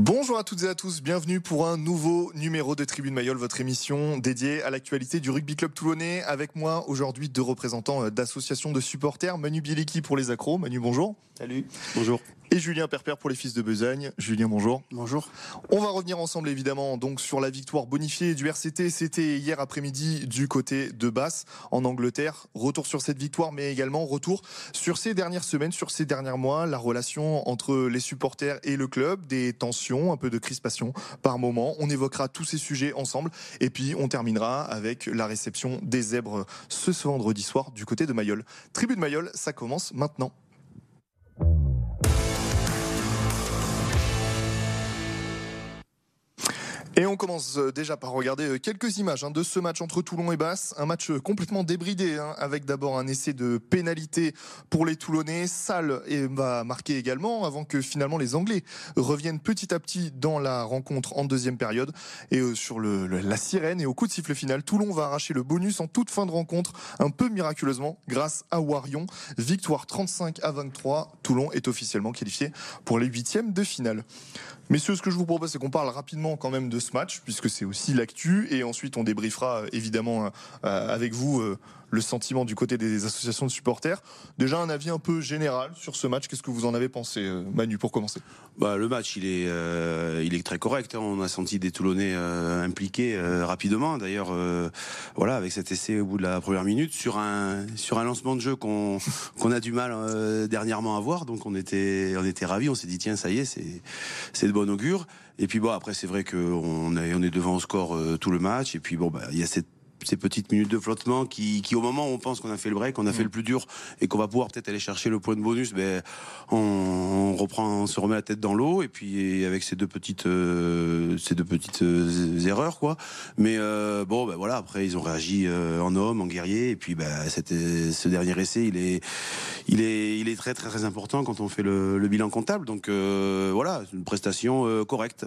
Bonjour à toutes et à tous, bienvenue pour un nouveau numéro de Tribune Mayol, votre émission dédiée à l'actualité du rugby club toulonnais. Avec moi aujourd'hui deux représentants d'associations de supporters, Manu Bieliki pour les accros. Manu, bonjour. Salut. Bonjour. Et Julien Perper pour les fils de Besagne. Julien, bonjour. Bonjour. On va revenir ensemble évidemment donc sur la victoire bonifiée du RCT. C'était hier après-midi du côté de Basse en Angleterre. Retour sur cette victoire, mais également retour sur ces dernières semaines, sur ces derniers mois, la relation entre les supporters et le club, des tensions, un peu de crispation par moment. On évoquera tous ces sujets ensemble et puis on terminera avec la réception des zèbres ce vendredi soir du côté de Mayol. Tribune Mayol, ça commence maintenant. Et on commence euh, déjà par regarder euh, quelques images hein, de ce match entre Toulon et Basse. Un match euh, complètement débridé, hein, avec d'abord un essai de pénalité pour les Toulonnais. Salle va marquer également, avant que finalement les Anglais reviennent petit à petit dans la rencontre en deuxième période. Et sur le, la sirène et au coup de sifflet final, Toulon va arracher le bonus en toute fin de rencontre, un peu miraculeusement, grâce à Warion. Victoire 35 à 23. Toulon est officiellement qualifié pour les huitièmes de finale. Messieurs, ce que je vous propose, c'est qu'on parle rapidement quand même de match, puisque c'est aussi l'actu, et ensuite on débriefera euh, évidemment euh, avec vous euh, le sentiment du côté des associations de supporters. Déjà un avis un peu général sur ce match. Qu'est-ce que vous en avez pensé, euh, Manu, pour commencer? Bah, Le match, il est, euh, il est très correct. Hein. On a senti des Toulonnais euh, impliqués rapidement. D'ailleurs, voilà, avec cet essai au bout de la première minute sur un sur un lancement de jeu qu'on qu'on a du mal dernièrement à voir. Donc on était on était ravis. On s'est dit tiens, ça y est, c'est c'est de bon augure. Et puis bon, après c'est vrai qu'on est on est devant au score tout le match. Et puis bon, bah, il y a cette ces petites minutes de flottement qui, qui au moment où on pense qu'on a fait le break, on a fait le plus dur et qu'on va pouvoir peut-être aller chercher le point de bonus, ben on, reprend, on se remet la tête dans l'eau et puis avec ces deux petites, euh, ces deux petites euh, erreurs quoi. Mais euh, bon, ben voilà, après ils ont réagi en homme, en guerrier et puis ben c'était ce dernier essai, il est, il est, il est très très très important quand on fait le, le bilan comptable. Donc voilà, une prestation correcte.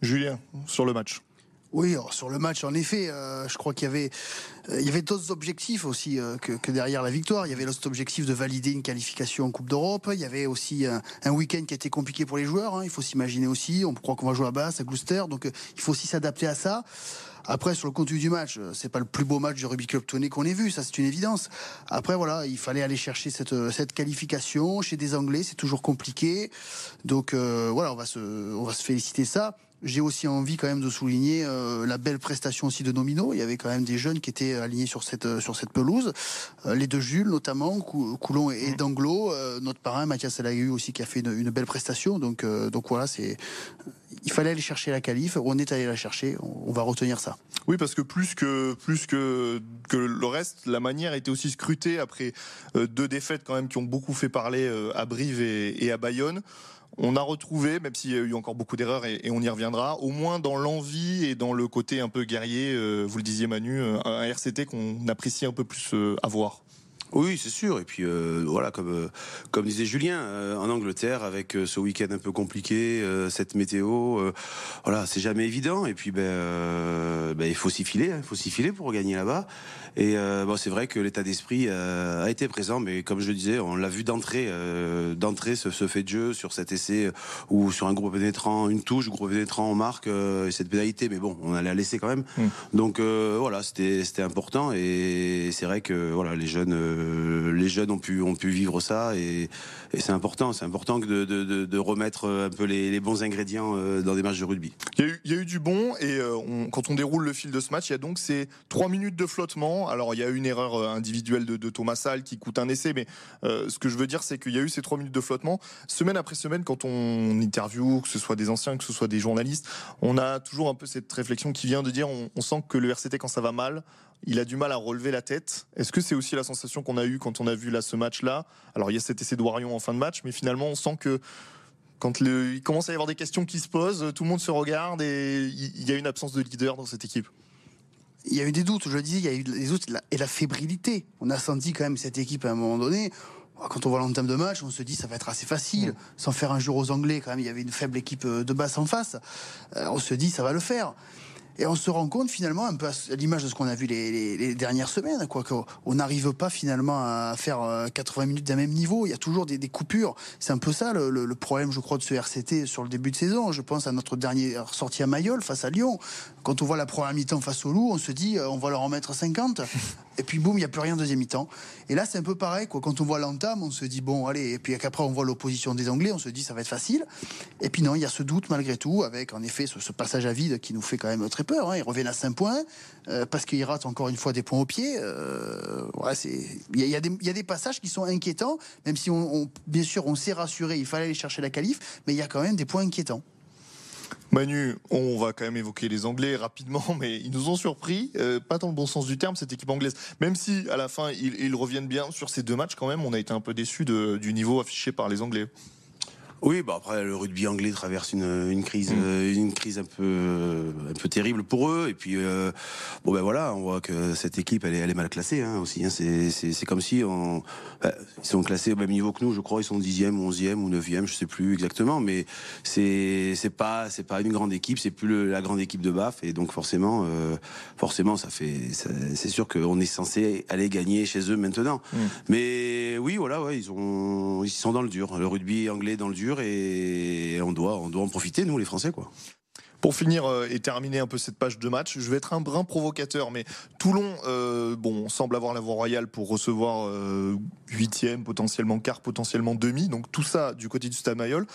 Julien, sur le match. Oui, sur le match, en effet, euh, je crois qu'il y avait, euh, avait d'autres objectifs aussi euh, que, derrière la victoire. Il y avait l'autre objectif de valider une qualification en Coupe d'Europe. Il y avait aussi un, week-end qui a été compliqué pour les joueurs. Hein. Il faut s'imaginer aussi. On croit qu'on va jouer à Basse, à Gloucester, donc il faut aussi s'adapter à ça. Après, sur le contenu du match, c'est pas le plus beau match du rugby club tonné qu'on ait vu, ça c'est une évidence. Après, voilà, il fallait aller chercher cette, cette qualification chez des Anglais, c'est toujours compliqué. Donc voilà, on va se, on va se féliciter ça. J'ai aussi envie quand même de souligner euh, la belle prestation aussi de Nomino. Il y avait quand même des jeunes qui étaient alignés sur cette euh, sur cette pelouse. Euh, les deux Jules notamment, Coulon et, Danglo. notre parrain Mathias eu aussi qui a fait une, belle prestation. Donc donc voilà, c'est il fallait aller chercher la qualif. On est allé la chercher. On, va retenir ça. Oui, parce que plus que plus que que le reste, la manière était aussi scrutée après deux défaites quand même qui ont beaucoup fait parler à Brive et, et à Bayonne on a retrouvé, même s'il y a eu encore beaucoup d'erreurs et, on y reviendra, au moins dans l'envie et dans le côté un peu guerrier, euh, vous le disiez Manu, euh, un RCT qu'on apprécie un peu plus euh, à. Oui, c'est sûr. Et puis voilà, comme comme disait Julien, en Angleterre avec ce week-end un peu compliqué, cette météo, voilà, c'est jamais évident. Et puis ben, ben il faut s'y filer, hein. il faut s'y filer pour gagner là-bas. Et euh, bon, c'est vrai que l'état d'esprit euh, a été présent, mais comme je le disais, on l'a vu d'entrée, euh, d'entrée ce, ce, fait de jeu sur cet essai ou sur un groupe pénétrant, une touche, groupe pénétrant, on marque et cette pénalité, mais bon, on allait la laisser quand même. Mm. Donc voilà, c'était c'était important et c'est vrai que voilà, les jeunes les jeunes ont pu vivre ça et, c'est important, c'est important de, remettre un peu les, bons ingrédients dans des matchs de rugby. Il y a eu, du bon et on, quand on déroule le fil de ce match, il y a donc ces trois minutes de flottement alors il y a eu une erreur euh, individuelle de, Thomas Salle qui coûte un essai, mais euh, ce que je veux dire, c'est qu'il y a eu ces trois minutes de flottement. Semaine après semaine, quand on interview, que ce soit des anciens, que ce soit des journalistes, on a toujours un peu cette réflexion qui vient de dire, on, sent que le RCT, quand ça va mal, il a du mal à relever la tête. Est-ce que c'est aussi la sensation qu'on a eue quand on a vu là ce match-là? Alors il y a cet essai de Warion en fin de match, mais finalement on sent que quand il commence à y avoir des questions qui se posent, tout le monde se regarde et il y a une absence de leader dans cette équipe il y a eu des doutes, je le disais, il y a eu des doutes et la fébrilité. On a senti quand même cette équipe à un moment donné. Quand on voit l'entame de match, on se dit ça va être assez facile, sans faire un jour aux Anglais. Quand même, il y avait une faible équipe euh, de basse en face. Euh, on se dit ça va le faire. Et on se rend compte finalement, un peu à l'image de ce qu'on a vu les, dernières semaines, quoi, qu'on n'arrive pas finalement à faire 80 minutes d'un même niveau. Il y a toujours des, coupures. C'est un peu ça le, problème, je crois, de ce RCT sur le début de saison. Je pense à notre dernière sortie à Mayol face à Lyon. Quand on voit la première mi-temps face au Loup, on se dit on va leur en mettre 50. Et puis boum, il n'y a plus rien deuxième mi-temps. Et là, c'est un peu pareil. Quoi. Quand on voit l'entame, on se dit bon, allez. Et puis qu'après, on voit l'opposition des Anglais, on se dit ça va être facile. Et puis non, il y a ce doute malgré tout, avec en effet ce, passage à vide qui nous fait quand même très peur. Hein. Ils reviennent à 5 points euh, parce qu'ils ratent encore une fois des points au pied. Il y, a des passages qui sont inquiétants, même si bien sûr on s'est rassuré, il fallait aller chercher la qualif, mais il y a quand même des points inquiétants. Manu, on va quand même évoquer les Anglais rapidement, mais ils nous ont surpris, euh, pas dans le bon sens du terme, cette équipe anglaise. Même si à la fin ils, reviennent bien sur ces deux matchs, quand même, on a été un peu déçus du niveau affiché par les Anglais. Oui, bah après le rugby anglais traverse une, une crise, mm. euh, une crise un peu, un peu terrible pour eux. Et puis euh, bon ben voilà, on voit que cette équipe elle est, elle est mal classée hein, aussi. Hein. C'est comme si on, bah, ils sont classés au même niveau que nous, je crois. Ils sont dixième, onzième ou neuvième, je sais plus exactement. Mais c'est c'est pas c'est pas une grande équipe, c'est plus la grande équipe de Baf. Et donc forcément, euh, forcément, ça fait c'est sûr qu'on est censé aller gagner chez eux maintenant. Mm. Mais oui, voilà, ouais, ils ont ils sont dans le dur. Le rugby anglais dans le dur et on doit, on doit en profiter, nous les Français. quoi. Pour finir euh, et terminer un peu cette page de match, je vais être un brin provocateur, mais Toulon, euh, bon, semble avoir la voie royale pour recevoir euh, huitième, potentiellement quart, potentiellement demi. Donc tout ça du côté du Stade Mayol.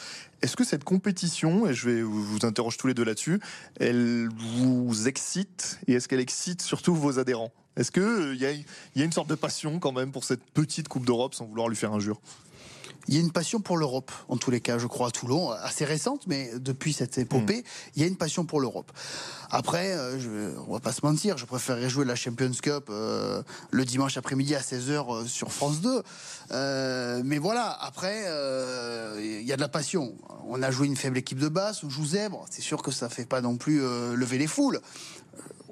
Est-ce que cette compétition, et je vais vous interroger tous les deux là-dessus, elle vous excite? Et est-ce qu'elle excite surtout vos adhérents? Est-ce qu'il y, y a une sorte de passion quand même pour cette petite Coupe d'Europe sans vouloir lui faire injure? Il y a une passion pour l'Europe, en tous les cas, je crois, à Toulon, assez récente, mais depuis cette épopée, mm. il y a une passion pour l'Europe. Après, euh, je, on va pas se mentir, je préférerais jouer la Champions Cup euh, le dimanche après-midi à 16h euh, sur France 2. mais voilà, après, il y a de la passion. On a joué une faible équipe de base, on joue zèbre, c'est sûr que ça fait pas non plus lever les foules.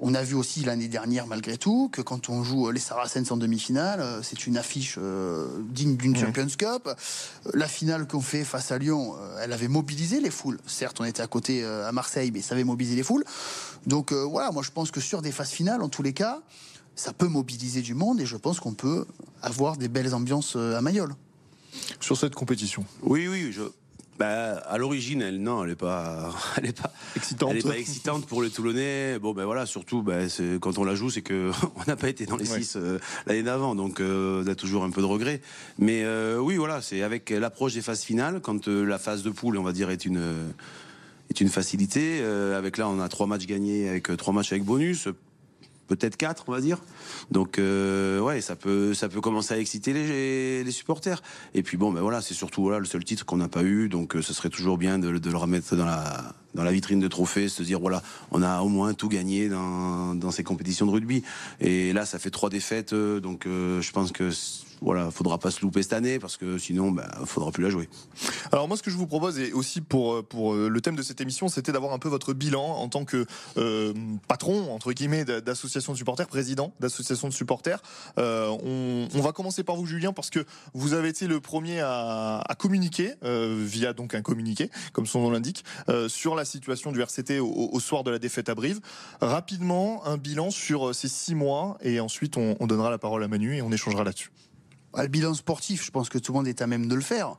On a vu aussi l'année dernière, malgré tout, que quand on joue les Saracens en demi-finale, euh, c'est une affiche euh, digne d'une Champions Cup. La finale qu'on fait face à Lyon, euh, elle avait mobilisé les foules. Certes, on était à côté à Marseille, mais ça avait mobilisé les foules. Donc voilà, moi je pense que sur des phases finales, en tous les cas, ça peut mobiliser du monde et je pense qu'on peut avoir des belles ambiances à Mayol. Sur cette compétition Oui, oui, je, bah, à l'origine, elle, non, elle n'est pas, elle est pas excitante. Elle est pas excitante pour les Toulonnais. Bon, ben voilà, surtout, ben, quand on la joue, c'est que on n'a pas été dans les six euh, l'année d'avant, donc euh, on a toujours un peu de regret. Mais euh, oui, voilà, c'est avec l'approche des phases finales, quand la phase de poule, on va dire, est une est une facilité. avec là, on a trois matchs gagnés, avec trois matchs avec bonus peut-être quatre, on va dire. Donc euh, ouais, ça peut ça peut commencer à exciter les, supporters. Et puis bon, ben voilà, c'est surtout voilà le seul titre qu'on n'a pas eu, donc euh, ce serait toujours bien de, le remettre dans la vitrine de trophées, se dire voilà, on a au moins tout gagné dans, dans ces compétitions de rugby. Et là, ça fait trois défaites, euh, donc je pense que voilà, faudra pas se louper cette année parce que sinon, bah, faudra plus la jouer. Alors moi, ce que je vous propose et aussi pour pour euh, le thème de cette émission, c'était d'avoir un peu votre bilan en tant que euh, patron entre guillemets d'association de supporters, président d'association de supporters. Euh, on, va commencer par vous, Julien, parce que vous avez été le premier à, communiquer via donc un communiqué, comme son nom l'indique, sur la situation du RCT au, soir de la défaite à Brive. Rapidement, un bilan sur ces six mois et ensuite on donnera la parole à Manu et on échangera là-dessus. Le bilan sportif, je pense que tout le monde est à même de le faire.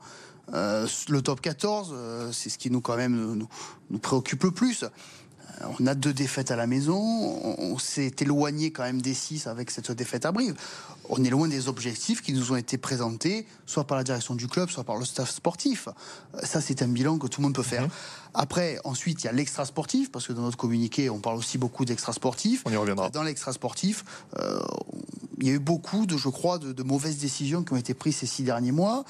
Euh, le top 14, euh, c'est ce qui nous quand même nous, préoccupe le plus. Euh, on a deux défaites à la maison, on, s'est éloigné quand même des six avec cette défaite à Brive. On est loin des objectifs qui nous ont été présentés, soit par la direction du club, soit par le staff sportif. Ça, c'est un bilan que tout le monde peut faire. Mhm. Après, ensuite, il y a l'extra sportif, parce que dans notre communiqué, on parle aussi beaucoup d'extra sportif. On y reviendra. Dans l'extra sportif, il y a eu beaucoup, de, je crois, de, mauvaises décisions qui ont été prises ces six derniers mois.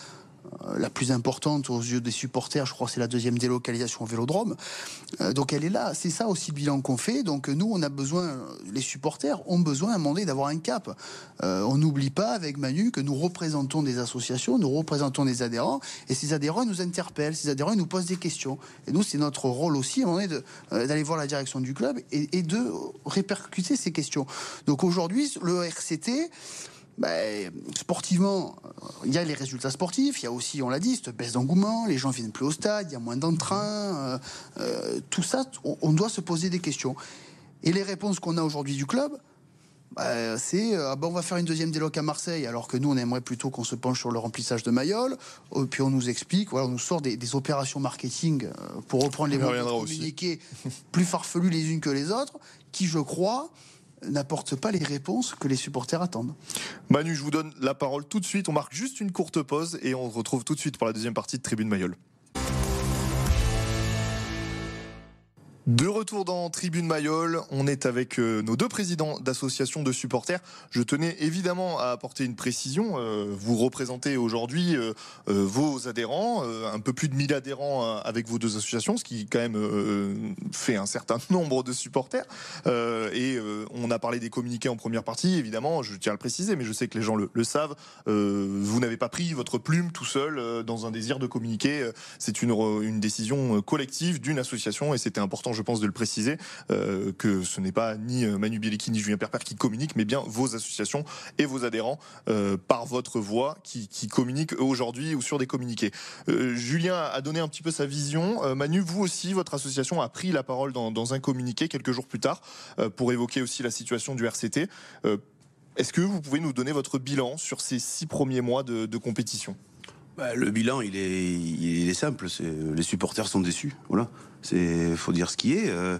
Euh, la plus importante aux yeux des supporters, je crois, c'est la deuxième délocalisation au Vélodrome. Euh, donc elle est là. C'est ça aussi le bilan qu'on fait. Donc nous, on a besoin, les supporters ont besoin à un moment donné d'avoir un cap. Euh, on n'oublie pas avec Manu que nous représentons des associations, nous représentons des adhérents, et ces adhérents nous interpellent, ces adhérents nous posent des questions. Et nous, c'est notre rôle aussi à un moment donné d'aller voir la direction du club et, et de répercuter ces questions. Donc aujourd'hui, le RCT ben, sportivement, il y a les résultats sportifs, il y a aussi, on l'a dit, cette baisse d'engouement, les gens viennent plus au stade, il y a moins d'entrain, euh, euh, tout ça, on, doit se poser des questions. Et les réponses qu'on a aujourd'hui du club, bah, c'est euh, ah bah, on va faire une deuxième déloc à Marseille, alors que nous on aimerait plutôt qu'on se penche sur le remplissage de Mayol. Euh, puis on nous explique, voilà, on nous sort des, opérations marketing euh, pour reprendre les mots communiqués plus farfelus les unes que les autres, qui je crois n'apportent pas les réponses que les supporters attendent. Manu, je vous donne la parole tout de suite. On marque juste une courte pause et on se retrouve tout de suite pour la deuxième partie de Tribune Mayol. De retour dans Tribune Mayol, on est avec euh, nos deux présidents d'associations de supporters. Je tenais évidemment à apporter une précision. Euh, vous représentez aujourd'hui euh, vos adhérents, un peu plus de 1000 adhérents avec vos deux associations, ce qui quand même fait un certain nombre de supporters. Et on a parlé des communiqués en première partie, évidemment, je tiens à le préciser, mais je sais que les gens le, savent. Vous n'avez pas pris votre plume tout seul dans un désir de communiquer. C'est une, une décision collective d'une association et c'était important je pense, de le préciser, euh, que ce n'est pas ni euh, Manu Bielecki ni Julien Perper qui communiquent, mais bien vos associations et vos adhérents euh, par votre voix qui, communiquent aujourd'hui ou sur des communiqués. Julien a donné un petit peu sa vision. Manu, vous aussi, votre association a pris la parole dans, un communiqué quelques jours plus tard pour évoquer aussi la situation du RCT. Est-ce que vous pouvez nous donner votre bilan sur ces six premiers mois de, compétition? Bah, le bilan, il est, il est simple. les supporters sont déçus. Voilà. C'est, faut dire ce qui est. Euh,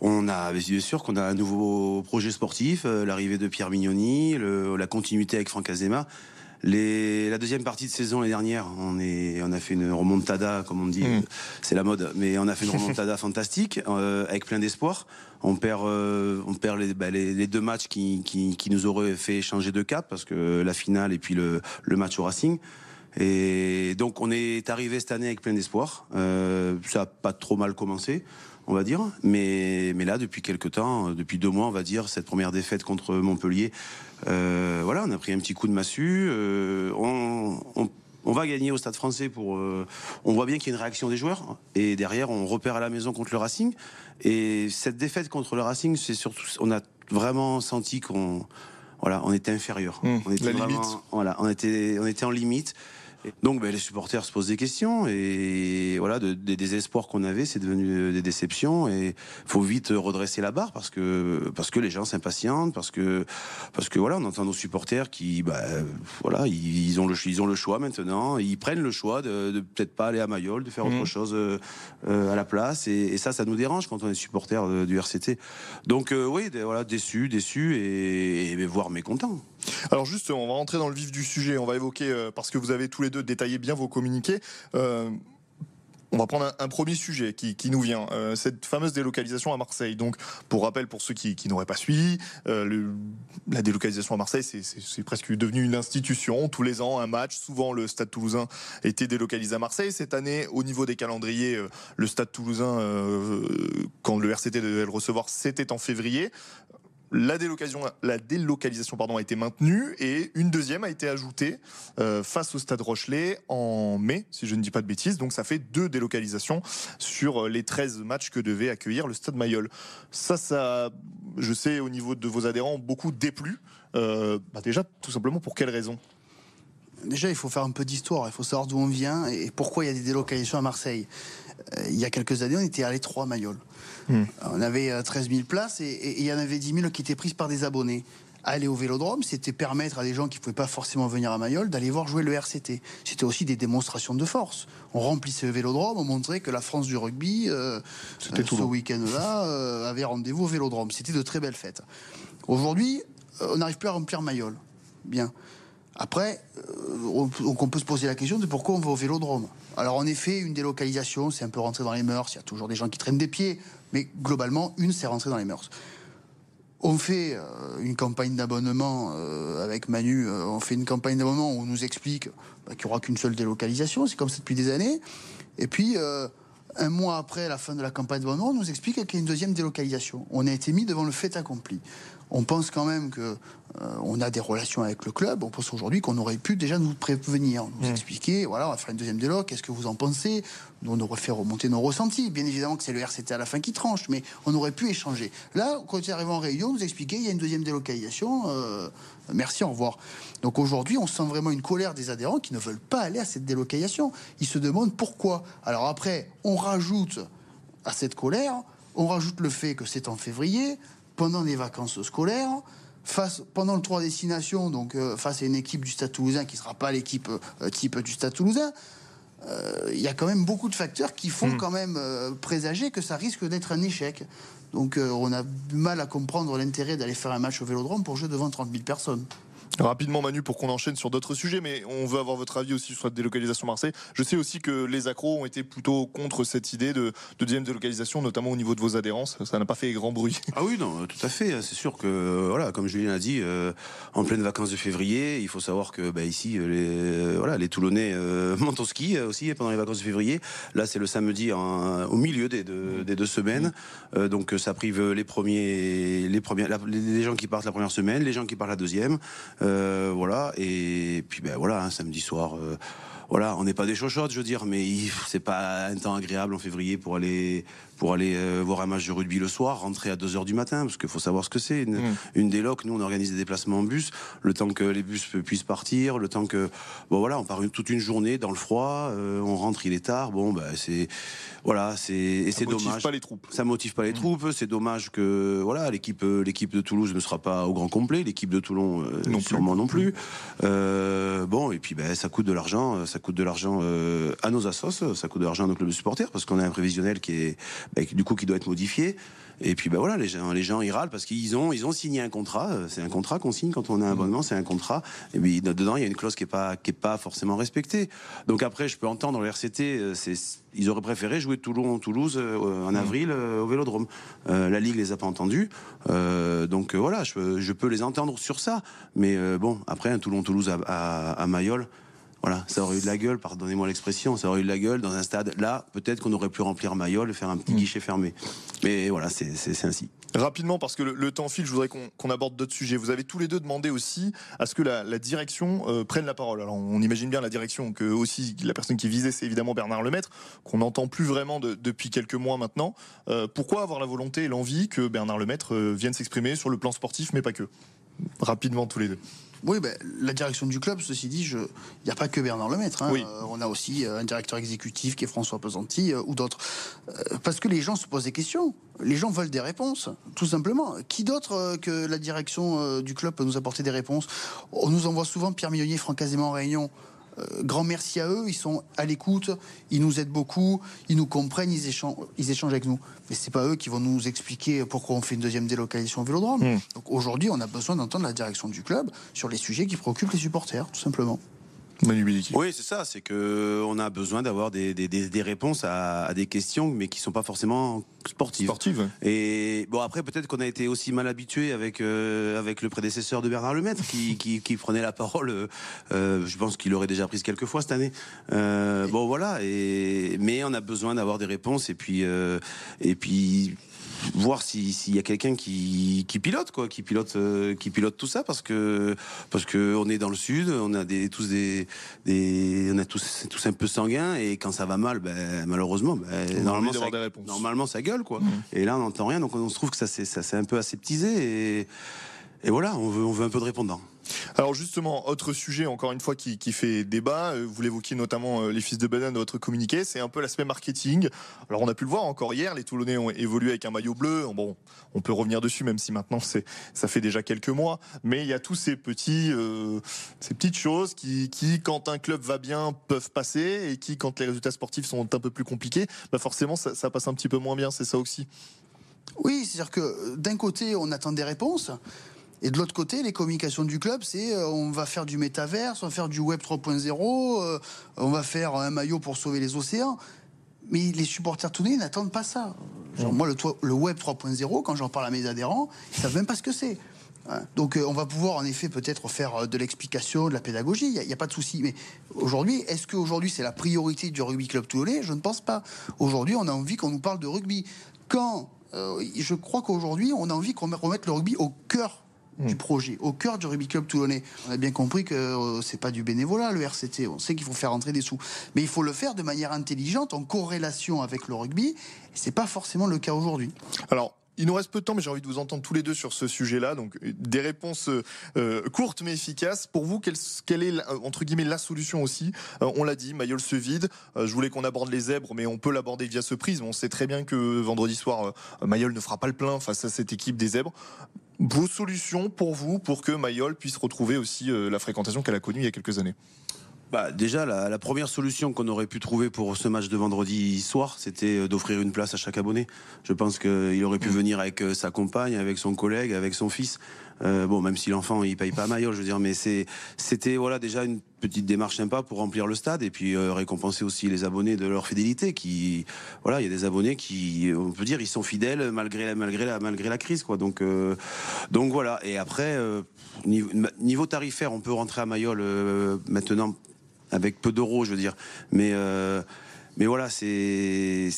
on a, bien sûr, qu'on a un nouveau projet sportif, euh, l'arrivée de Pierre Mignoni, la continuité avec Franck Azema. Les, la deuxième partie de saison l'année dernière, on, est, on a fait une remontada, comme on dit, hmm. c'est la mode, mais on a fait une remontada fantastique, euh, avec plein d'espoir. On perd, on perd les, bah, les, deux matchs qui, qui, qui, nous auraient fait changer de cap, parce que la finale et puis le, le match au Racing. Et donc on est arrivé cette année avec plein d'espoir. Euh, ça n'a pas trop mal commencé, on va dire. Mais, mais là, depuis quelques temps, depuis deux mois, on va dire, cette première défaite contre Montpellier, euh, voilà, on a pris un petit coup de massue. Euh, on, on, on, va gagner au Stade français pour... Euh, on voit bien qu'il y a une réaction des joueurs. Et derrière, on repère à la maison contre le Racing. Et cette défaite contre le Racing, c'est surtout... On a vraiment senti qu'on... Voilà, on était inférieur. Mmh, on était la limite. Voilà, on était, on était en limite. Donc ben, les supporters se posent des questions et voilà, des désespoirs qu'on avait, c'est devenu des déceptions et faut vite redresser la barre parce que parce que les gens s'impatientent, parce que parce que voilà, on entend nos supporters qui bah, voilà, ils, ont le ils ont le choix maintenant, ils prennent le choix de, de peut-être pas aller à Mayol, de faire autre mmh. chose euh, à la place et, ça, ça nous dérange quand on est supporter du RCT. Donc euh, oui, voilà, déçu, déçu et, et, voire mécontent. Alors juste, on va rentrer dans le vif du sujet. On va évoquer euh, parce que vous avez tous les deux détaillé bien vos communiqués. Euh, on va prendre un, premier sujet qui, nous vient, euh, cette fameuse délocalisation à Marseille. Donc, pour rappel, pour ceux qui, n'auraient pas suivi, la délocalisation à Marseille, c'est presque devenu une institution. Tous les ans, un match. Souvent, le Stade Toulousain était délocalisé à Marseille. Cette année, au niveau des calendriers, le Stade Toulousain, quand le RCT devait le recevoir, c'était en février la délocalisation, a été maintenue et une deuxième a été ajoutée euh, face au Stade Rochelet en mai, si je ne dis pas de bêtises. Donc ça fait deux délocalisations sur les 13 matchs que devait accueillir le Stade Mayol. Ça, ça, je sais au niveau de vos adhérents, beaucoup déplu. Euh, bah déjà, tout simplement pour quelles raisons Déjà, il faut faire un peu d'histoire. Il faut savoir d'où on vient et pourquoi il y a des délocalisations à Marseille. Euh, il y a quelques années, on était à l'étroit Mayol. Hmm. On avait 13 euh, 000 places et il y en avait 10 000 qui étaient prises par des abonnés. Aller au Vélodrome, c'était permettre à des gens qui ne pouvaient pas forcément venir à Mayol d'aller voir jouer le RCT. C'était aussi des démonstrations de force. On remplissait le Vélodrome, on montrait que la France du rugby, euh, ce week-end-là, avait rendez-vous au Vélodrome. C'était de très belles fêtes. Aujourd'hui, on n'arrive plus à remplir Mayol. Bien. Après, on, on peut se poser la question de pourquoi on va au Vélodrome. Alors en effet, une délocalisation, c'est un peu rentré dans les mœurs, il y a toujours des gens qui traînent des pieds, mais globalement, une, c'est rentré dans les mœurs. On fait euh, une campagne d'abonnement euh, avec Manu, euh, on fait une campagne d'abonnement où on nous explique bah, qu'il n'y aura qu'une seule délocalisation, c'est comme ça depuis des années. Et puis, un mois après la fin de la campagne d'abonnement, on nous explique qu'il y a une deuxième délocalisation. On a été mis devant le fait accompli on pense quand même que euh, on a des relations avec le club. On pense aujourd'hui qu'on aurait pu déjà nous prévenir, nous mmh. expliquer, voilà, on va faire une deuxième déloc, qu'est-ce que vous en pensez? On aurait fait remonter nos ressentis. Bien évidemment que c'est le RCT à la fin qui tranche, mais on aurait pu échanger. Là, quand on est arrivé en réunion, nous expliquer il y a une deuxième délocalisation, euh, merci, au revoir. Donc aujourd'hui, on sent vraiment une colère des adhérents qui ne veulent pas aller à cette délocalisation. Ils se demandent pourquoi. Alors après, on rajoute à cette colère On rajoute le fait que c'est en février, pendant les vacances scolaires, face, pendant le 3 destination, donc euh, face à une équipe du Stade Toulousain qui ne sera pas l'équipe euh, type du Stade Toulousain. Euh, il y a quand même beaucoup de facteurs qui font hmm. quand même présager que ça risque d'être un échec. Donc on a du mal à comprendre l'intérêt d'aller faire un match au Vélodrome pour jouer devant 30 000 personnes. Rapidement, Manu, pour qu'on enchaîne sur d'autres sujets, mais on veut avoir votre avis aussi sur la délocalisation Marseille. Je sais aussi que les accros ont été plutôt contre cette idée de, deuxième délocalisation, notamment au niveau de vos adhérences. Ça n'a pas fait grand bruit. Ah oui, non, tout à fait. C'est sûr que, voilà, comme Julien a dit, euh, en pleine vacances de février, il faut savoir que bah, ici, les, euh, voilà, les Toulonnais euh, montent au ski aussi pendant les vacances de février. Là, c'est le samedi au milieu des deux, des deux semaines. donc ça prive les premiers, les, premiers, les gens qui partent la première semaine, les gens qui partent la deuxième. Euh, voilà, et puis ben voilà, un samedi soir. Euh, voilà, on n'est pas des chochottes, je veux dire, mais c'est pas un temps agréable en février pour aller pour aller euh, voir un match de rugby le soir, rentrer à 2h du matin, parce qu'il faut savoir ce que c'est. Une, mm. une déloc, nous on organise des déplacements en bus, le temps que les bus puissent partir, le temps que... Bon voilà, on part une, toute une journée dans le froid, euh, on rentre, il est tard, bon bah c'est... Voilà, c'est et c'est dommage. Ça motive pas les troupes. Ça motive pas les mm. troupes. C'est dommage que voilà l'équipe l'équipe de Toulouse ne sera pas au grand complet. L'équipe de Toulon euh, non sûrement non plus. Euh, bon et puis ben ça coûte de l'argent. Ça coûte de l'argent à nos assos. Ça coûte de l'argent à nos clubs de supporters parce qu'on a un prévisionnel qui est du coup qui doit être modifié. Et puis ben voilà, les gens, les gens ils râlent parce qu'ils ont, ils ont signé un contrat. C'est un contrat qu'on signe quand on a un abonnement, c'est un contrat. Et puis dedans, il y a une clause qui est pas, qui est pas forcément respectée. Donc après, je peux entendre le RCT, euh, c'est, ils auraient préféré jouer Toulon, Toulouse euh, en avril euh, au Vélodrome. la Ligue les a pas entendus. donc voilà, je, je, peux les entendre sur ça. Mais bon, après un Toulon-Toulouse à, à, à Mayol. Voilà, ça aurait eu de la gueule, pardonnez-moi l'expression, ça aurait eu de la gueule dans un stade. Là, peut-être qu'on aurait pu remplir Mayol et faire un petit mm. guichet fermé. Mais voilà, c'est ainsi. Rapidement, parce que le, temps file, je voudrais qu'on aborde d'autres sujets. Vous avez tous les deux demandé aussi à ce que la, direction euh, prenne la parole. Alors, on imagine bien la direction que aussi la personne qui visait, c'est évidemment Bernard Lemaître, qu'on n'entend plus vraiment depuis quelques mois maintenant. Euh, pourquoi avoir la volonté et l'envie que Bernard Lemaître euh, vienne s'exprimer sur le plan sportif, mais pas que? Rapidement, tous les deux. Oui, ben, la direction du club, ceci dit, il n'y a pas que Bernard Lemaître. Hein. Euh, on a aussi euh, un directeur exécutif qui est François Pesanti euh, ou d'autres. parce que les gens se posent des questions. Les gens veulent des réponses, tout simplement. Qui d'autre que la direction du club peut nous apporter des réponses? On nous envoie souvent Pierre Millonnier, Franck Azéman en réunion. Euh, grand merci à eux, ils sont à l'écoute, ils nous aident beaucoup, ils nous comprennent, ils échangent, ils échangent avec nous. Mais c'est pas eux qui vont nous expliquer pourquoi on fait une deuxième délocalisation au Vélodrome. Hmm. Donc aujourd'hui, on a besoin d'entendre la direction du club sur les sujets qui préoccupent les supporters, tout simplement. Oui, c'est ça. C'est que on a besoin d'avoir des, des, des, réponses à, des questions, mais qui sont pas forcément sportives. Sportives. Et bon, après, peut-être qu'on a été aussi mal habitué avec euh, avec le prédécesseur de Bernard Lemaître, qui, qui, qui prenait la parole. Euh, euh je pense qu'il aurait déjà prise quelques fois cette année. Euh, bon, voilà. Et mais on a besoin d'avoir des réponses. Et puis euh, et puis voir s'il y a quelqu'un qui, qui, pilote quoi, qui pilote, euh, qui pilote tout ça parce que parce que on est dans le sud, on a des, tous des, des on a tous tous un peu sanguins et quand ça va mal, ben, malheureusement, ben, normalement ça, normalement ça gueule quoi. Mmh. Et là on n'entend rien, donc on se trouve que ça c'est ça c'est un peu aseptisé et et voilà, on veut on veut un peu de répondants. Alors justement, autre sujet encore une fois qui, fait débat, euh, vous l'évoquiez notamment euh, les fils de Banane dans votre communiqué, c'est un peu l'aspect marketing. Alors on a pu le voir encore hier, les Toulonnais ont évolué avec un maillot bleu. Bon, on peut revenir dessus même si maintenant c'est ça fait déjà quelques mois, mais il y a tous ces petits euh, ces petites choses qui, quand un club va bien peuvent passer et qui quand les résultats sportifs sont un peu plus compliqués, bah forcément ça passe un petit peu moins bien, c'est ça aussi. Oui, c'est-à-dire que d'un côté on attend des réponses. Et de l'autre côté, les communications du club, c'est euh, on va faire du métaverse, on va faire du web 3.0, euh, on va faire un maillot pour sauver les océans. Mais les supporters tournés n'attendent pas ça. Genre, moi, le, le web 3.0, quand j'en parle à mes adhérents, ils savent même pas ce que c'est. Hein. Donc euh, on va pouvoir en effet peut-être faire de l'explication, de la pédagogie, il n'y a, pas de souci. Mais aujourd'hui, est-ce qu'aujourd'hui c'est la priorité du rugby club toulonnais Je ne pense pas. Aujourd'hui, on a envie qu'on nous parle de rugby. Quand je crois qu'aujourd'hui, on a envie qu'on remette le rugby au cœur du hmm. projet, au cœur du rugby club toulonnais. On a bien compris que euh, c'est pas du bénévolat le RCT. On sait qu'il faut faire entrer des sous, mais il faut le faire de manière intelligente, en corrélation avec le rugby. C'est pas forcément le cas aujourd'hui. Alors il nous reste peu de temps, mais j'ai envie de vous entendre tous les deux sur ce sujet-là. Donc, des réponses euh, courtes mais efficaces. Pour vous, quelle, quelle est entre guillemets la solution aussi euh, On l'a dit, Mayol se vide. Euh, je voulais qu'on aborde les zèbres, mais on peut l'aborder via ce prisme. On sait très bien que vendredi soir, Mayol ne fera pas le plein face à cette équipe des zèbres. Vos solutions pour vous, pour que Mayol puisse retrouver aussi la fréquentation qu'elle a connue il y a quelques années? Bah, déjà, la, première solution qu'on aurait pu trouver pour ce match de vendredi soir, c'était euh, d'offrir une place à chaque abonné. Je pense qu'il aurait pu mm. venir avec euh, sa compagne, avec son collègue, avec son fils. Euh, bon, même si l'enfant il paye pas maillot, je veux dire, mais c'était voilà déjà une petite démarche sympa pour remplir le stade et puis récompenser aussi les abonnés de leur fidélité. Qui, voilà, il y a des abonnés qui, on peut dire, ils sont fidèles malgré la malgré malgré la crise, quoi. Donc, donc voilà. Et après, niveau, niveau, tarifaire, on peut rentrer à Mayol maintenant avec peu d'euros, je veux dire. Mais, euh, mais voilà, c'est.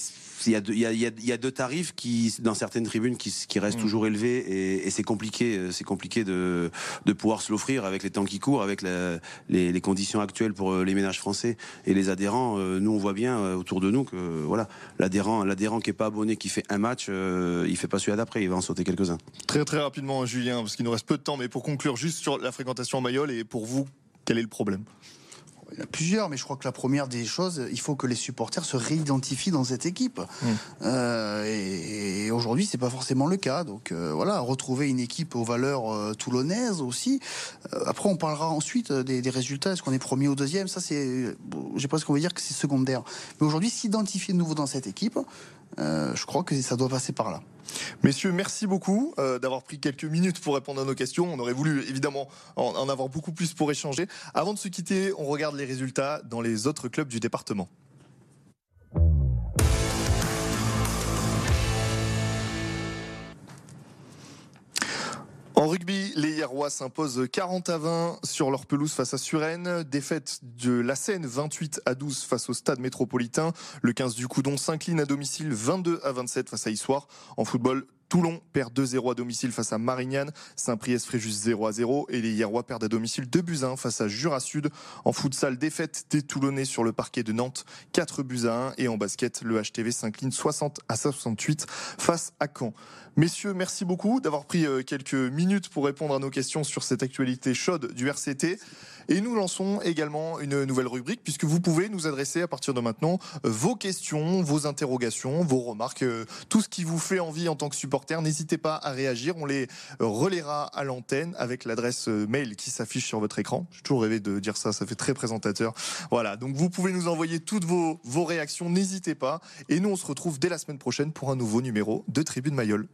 Il y, a deux, il, y a, il y a deux tarifs qui, dans certaines tribunes, qui, qui restent mm. toujours élevés et, et c'est compliqué, euh, c'est compliqué de, de pouvoir se l'offrir avec les temps qui courent, avec la, les, les, conditions actuelles pour euh, les ménages français et les adhérents. Nous, on voit bien autour de nous que voilà, l'adhérent, l'adhérent qui est pas abonné, qui fait un match, il fait pas celui d'après, il va en sauter quelques-uns. Très très rapidement, Julien, parce qu'il nous reste peu de temps, mais pour conclure juste sur la fréquentation en Mayol et pour vous, quel est le problème? Il y en a plusieurs, mais je crois que la première des choses, il faut que les supporters se réidentifient dans cette équipe. Mmh. Euh, et, aujourd'hui, c'est pas forcément le cas. Donc euh, voilà, retrouver une équipe aux valeurs euh, toulonnaises aussi. après, on parlera ensuite des, résultats. Est-ce qu'on est premier ou deuxième? Ça, c'est, j'ai presque envie de dire que c'est secondaire. Mais aujourd'hui, s'identifier de nouveau dans cette équipe, je crois que ça doit passer par là. Messieurs, merci beaucoup euh, d'avoir pris quelques minutes pour répondre à nos questions. On aurait voulu évidemment en, avoir beaucoup plus pour échanger. Avant de se quitter, on regarde les résultats dans les autres clubs du département. En rugby, les Hierrois s'imposent 40 à 20 sur leur pelouse face à Suresnes. Défaite de la Seine 28 à 12 face au stade métropolitain. Le 15 du Coudon s'incline à domicile 22 à 27 face à Issoire. En football, Toulon perd 2-0 à domicile face à Marignane. Saint-Priest ferait juste 0 0 et les Hierrois perdent à domicile 2 buts 1 face à Jura Sud. En futsal, défaite des Toulonnais sur le parquet de Nantes 4 buts à 1 et en basket, le HTV s'incline 60 à 68 face à Caen. Messieurs, merci beaucoup d'avoir pris euh, quelques minutes pour répondre à nos questions sur cette actualité chaude du RCT. Et nous lançons également une nouvelle rubrique puisque vous pouvez nous adresser à partir de maintenant euh, vos questions, vos interrogations, vos remarques, euh, tout ce qui vous fait envie en tant que supporter. N'hésitez pas à réagir. On les relaiera à l'antenne avec l'adresse mail qui s'affiche sur votre écran. J'ai toujours rêvé de dire ça, ça fait très présentateur. Voilà, donc vous pouvez nous envoyer toutes vos, vos réactions. N'hésitez pas. Et nous, on se retrouve dès la semaine prochaine pour un nouveau numéro de Tribune Mayol.